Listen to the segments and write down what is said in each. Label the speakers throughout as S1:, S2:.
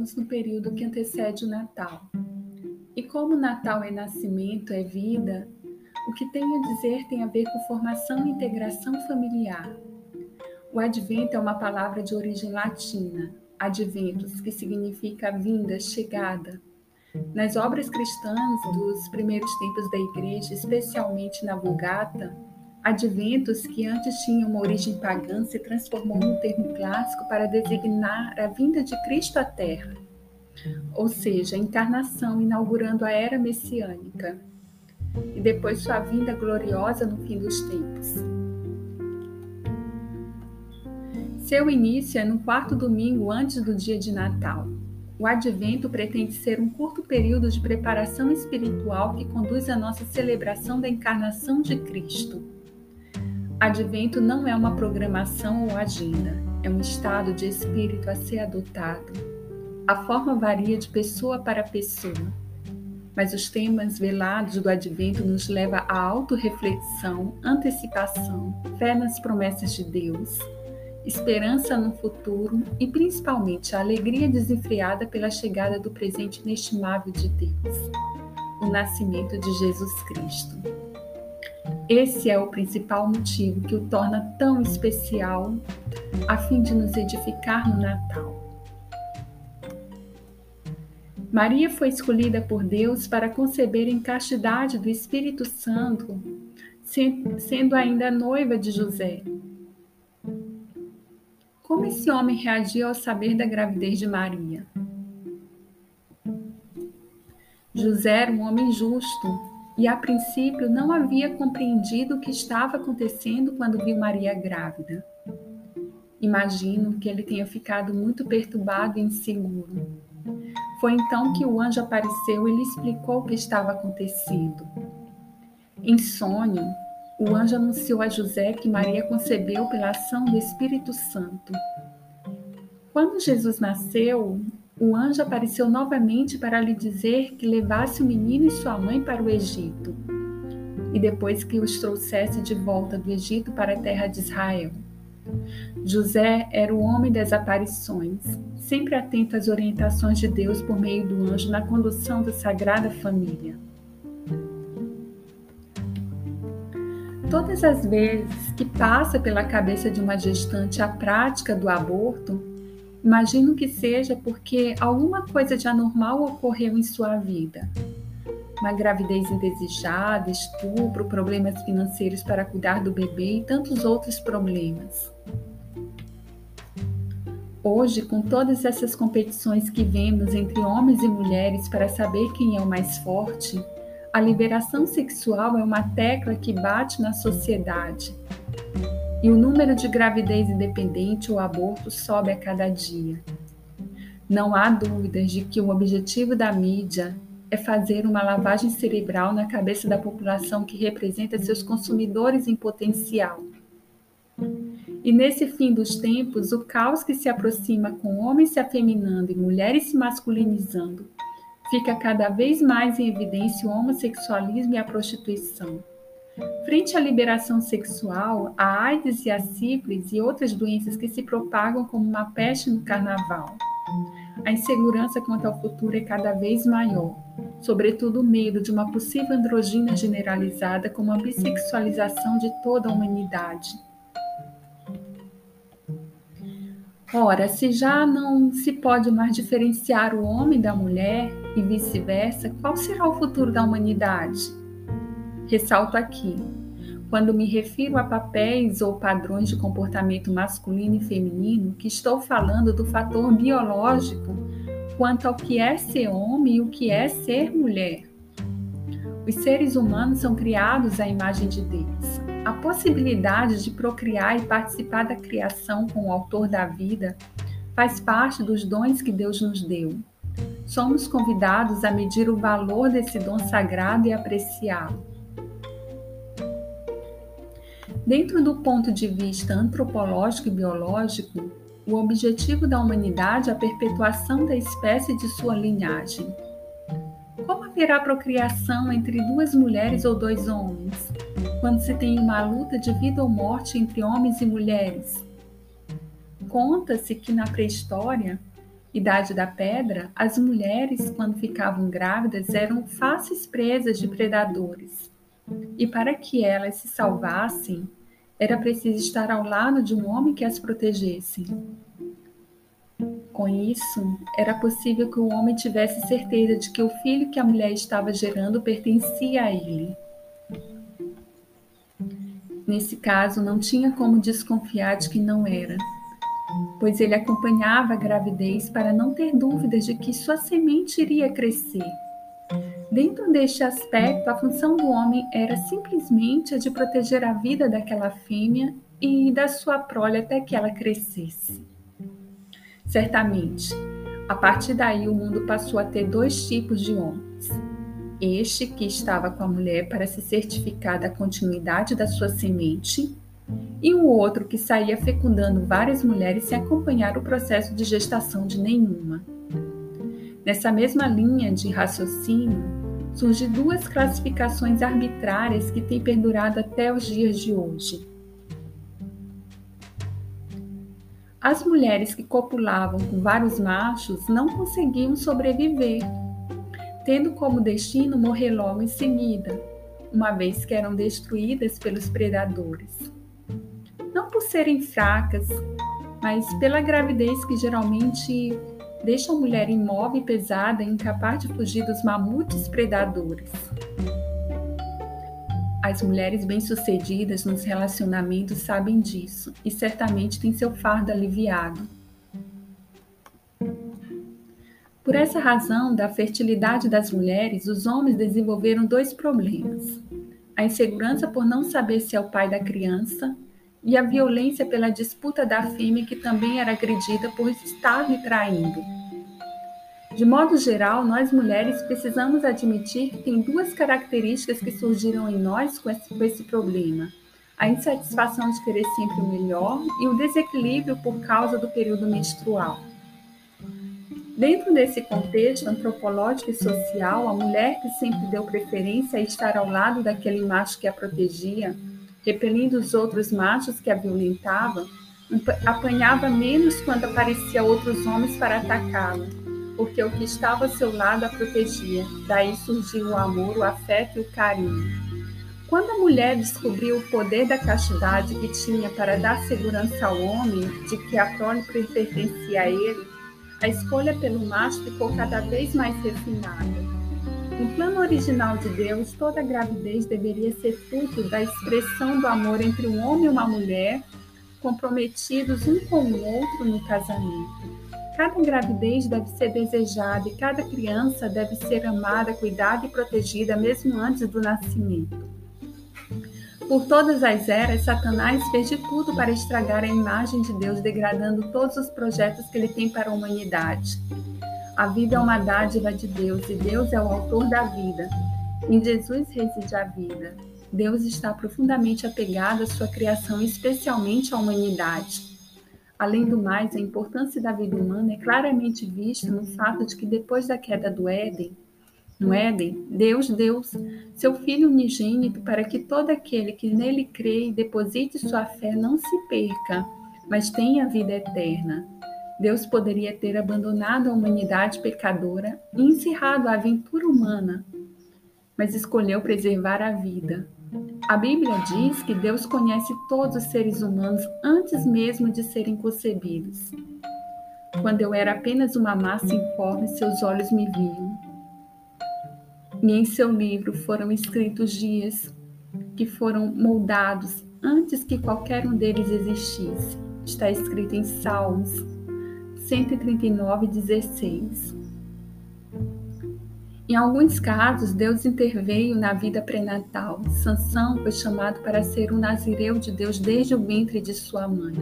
S1: estamos no período que antecede o Natal. E como Natal é nascimento, é vida, o que tenho a dizer tem a ver com formação e integração familiar. O advento é uma palavra de origem latina, adventus, que significa vinda, chegada. Nas obras cristãs dos primeiros tempos da igreja, especialmente na Vulgata, Adventos, que antes tinha uma origem pagã, se transformou num termo clássico para designar a vinda de Cristo à Terra, ou seja, a encarnação inaugurando a era messiânica, e depois sua vinda gloriosa no fim dos tempos. Seu início é no quarto domingo antes do dia de Natal. O advento pretende ser um curto período de preparação espiritual que conduz à nossa celebração da encarnação de Cristo. Advento não é uma programação ou agenda, é um estado de espírito a ser adotado. A forma varia de pessoa para pessoa, mas os temas velados do Advento nos levam à autorreflexão, antecipação, fé nas promessas de Deus, esperança no futuro e principalmente a alegria desenfreada pela chegada do presente inestimável de Deus, o nascimento de Jesus Cristo. Esse é o principal motivo que o torna tão especial, a fim de nos edificar no Natal. Maria foi escolhida por Deus para conceber em castidade do Espírito Santo, sendo ainda noiva de José. Como esse homem reagiu ao saber da gravidez de Maria? José era um homem justo, e a princípio não havia compreendido o que estava acontecendo quando viu Maria grávida. Imagino que ele tenha ficado muito perturbado e inseguro. Foi então que o anjo apareceu e lhe explicou o que estava acontecendo. Em sonho, o anjo anunciou a José que Maria concebeu pela ação do Espírito Santo. Quando Jesus nasceu, o anjo apareceu novamente para lhe dizer que levasse o menino e sua mãe para o Egito, e depois que os trouxesse de volta do Egito para a terra de Israel. José era o homem das aparições, sempre atento às orientações de Deus por meio do anjo na condução da Sagrada Família. Todas as vezes que passa pela cabeça de uma gestante a prática do aborto, Imagino que seja porque alguma coisa de anormal ocorreu em sua vida. Uma gravidez indesejada, estupro, problemas financeiros para cuidar do bebê e tantos outros problemas. Hoje, com todas essas competições que vemos entre homens e mulheres para saber quem é o mais forte, a liberação sexual é uma tecla que bate na sociedade e o número de gravidez independente ou aborto sobe a cada dia. Não há dúvidas de que o objetivo da mídia é fazer uma lavagem cerebral na cabeça da população que representa seus consumidores em potencial. E nesse fim dos tempos, o caos que se aproxima com homens se afeminando e mulheres se masculinizando, fica cada vez mais em evidência o homossexualismo e a prostituição. Frente à liberação sexual, a AIDS e a sífilis e outras doenças que se propagam como uma peste no carnaval. A insegurança quanto ao futuro é cada vez maior, sobretudo o medo de uma possível androgina generalizada como a bissexualização de toda a humanidade. Ora, se já não se pode mais diferenciar o homem da mulher e vice-versa, qual será o futuro da humanidade? Ressalto aqui, quando me refiro a papéis ou padrões de comportamento masculino e feminino, que estou falando do fator biológico quanto ao que é ser homem e o que é ser mulher. Os seres humanos são criados à imagem de Deus. A possibilidade de procriar e participar da criação com o autor da vida faz parte dos dons que Deus nos deu. Somos convidados a medir o valor desse dom sagrado e apreciá-lo. Dentro do ponto de vista antropológico e biológico, o objetivo da humanidade é a perpetuação da espécie de sua linhagem. Como haverá procriação entre duas mulheres ou dois homens, quando se tem uma luta de vida ou morte entre homens e mulheres? Conta-se que na pré-história, Idade da Pedra, as mulheres, quando ficavam grávidas, eram fáceis presas de predadores. E para que elas se salvassem, era preciso estar ao lado de um homem que as protegesse. Com isso, era possível que o homem tivesse certeza de que o filho que a mulher estava gerando pertencia a ele. Nesse caso, não tinha como desconfiar de que não era, pois ele acompanhava a gravidez para não ter dúvidas de que sua semente iria crescer. Dentro deste aspecto, a função do homem era simplesmente a de proteger a vida daquela fêmea e da sua prole até que ela crescesse. Certamente, a partir daí o mundo passou a ter dois tipos de homens. Este que estava com a mulher para se certificar da continuidade da sua semente, e o outro que saía fecundando várias mulheres sem acompanhar o processo de gestação de nenhuma. Nessa mesma linha de raciocínio, surgem duas classificações arbitrárias que têm perdurado até os dias de hoje. As mulheres que copulavam com vários machos não conseguiam sobreviver, tendo como destino morrer logo em seguida, uma vez que eram destruídas pelos predadores. Não por serem fracas, mas pela gravidez que geralmente deixa a mulher imóvel e pesada incapaz de fugir dos mamutes predadores. As mulheres bem-sucedidas nos relacionamentos sabem disso e certamente têm seu fardo aliviado. Por essa razão da fertilidade das mulheres, os homens desenvolveram dois problemas: a insegurança por não saber se é o pai da criança e a violência pela disputa da fêmea que também era agredida por estar lhe traindo. De modo geral, nós mulheres precisamos admitir que tem duas características que surgiram em nós com esse, com esse problema: a insatisfação de querer sempre o melhor e o desequilíbrio por causa do período menstrual. Dentro desse contexto antropológico e social, a mulher que sempre deu preferência a estar ao lado daquele macho que a protegia, repelindo os outros machos que a violentavam, apanhava menos quando aparecia outros homens para atacá-la, porque o que estava ao seu lado a protegia. Daí surgiu o amor, o afeto e o carinho. Quando a mulher descobriu o poder da castidade que tinha para dar segurança ao homem de que a prole pertencia a ele, a escolha pelo macho ficou cada vez mais refinada. No plano original de Deus, toda gravidez deveria ser fruto da expressão do amor entre um homem e uma mulher, comprometidos um com o outro no casamento. Cada gravidez deve ser desejada e cada criança deve ser amada, cuidada e protegida mesmo antes do nascimento. Por todas as eras, Satanás fez de tudo para estragar a imagem de Deus, degradando todos os projetos que ele tem para a humanidade. A vida é uma dádiva de Deus e Deus é o autor da vida. Em Jesus reside a vida. Deus está profundamente apegado à sua criação, especialmente à humanidade. Além do mais, a importância da vida humana é claramente vista no fato de que depois da queda do Éden, no Éden, Deus deu seu Filho unigênito para que todo aquele que nele crê e deposite sua fé não se perca, mas tenha vida eterna. Deus poderia ter abandonado a humanidade pecadora e encerrado a aventura humana, mas escolheu preservar a vida. A Bíblia diz que Deus conhece todos os seres humanos antes mesmo de serem concebidos. Quando eu era apenas uma massa informe, seus olhos me viam. E em seu livro foram escritos dias que foram moldados antes que qualquer um deles existisse. Está escrito em Salmos 139, 16. Em alguns casos, Deus interveio na vida pré-natal. Sansão foi chamado para ser um nazireu de Deus desde o ventre de sua mãe.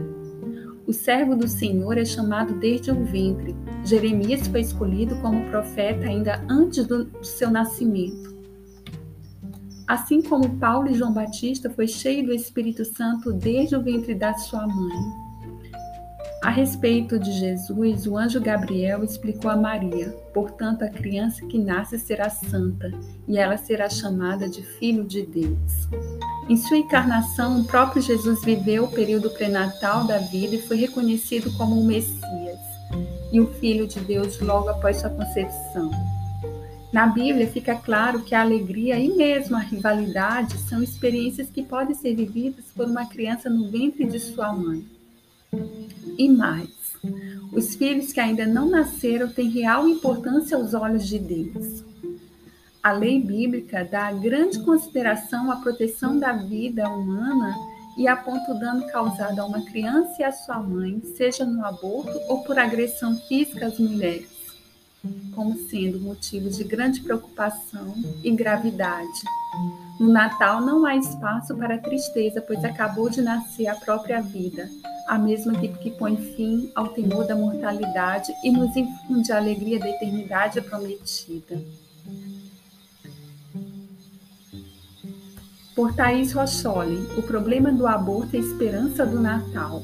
S1: O servo do Senhor é chamado desde o ventre. Jeremias foi escolhido como profeta ainda antes do seu nascimento. Assim como Paulo e João Batista foi cheio do Espírito Santo desde o ventre da sua mãe. A respeito de Jesus, o anjo Gabriel explicou a Maria: portanto, a criança que nasce será santa e ela será chamada de Filho de Deus. Em sua encarnação, o próprio Jesus viveu o período pré-natal da vida e foi reconhecido como o Messias. e o Filho de Deus logo após sua concepção. Na Bíblia fica claro que a alegria e mesmo a rivalidade são experiências que podem ser vividas por uma criança no ventre de sua mãe. E mais, os filhos que ainda não nasceram têm real importância aos olhos de Deus. A lei bíblica dá grande consideração à proteção da vida humana e aponta o dano causado a uma criança e à sua mãe, seja no aborto ou por agressão física às mulheres como sendo motivo de grande preocupação e gravidade. No Natal não há espaço para tristeza, pois acabou de nascer a própria vida, a mesma que põe fim ao temor da mortalidade e nos infunde a alegria da eternidade prometida. Por Thaís Rocholi, o problema do aborto é a esperança do Natal.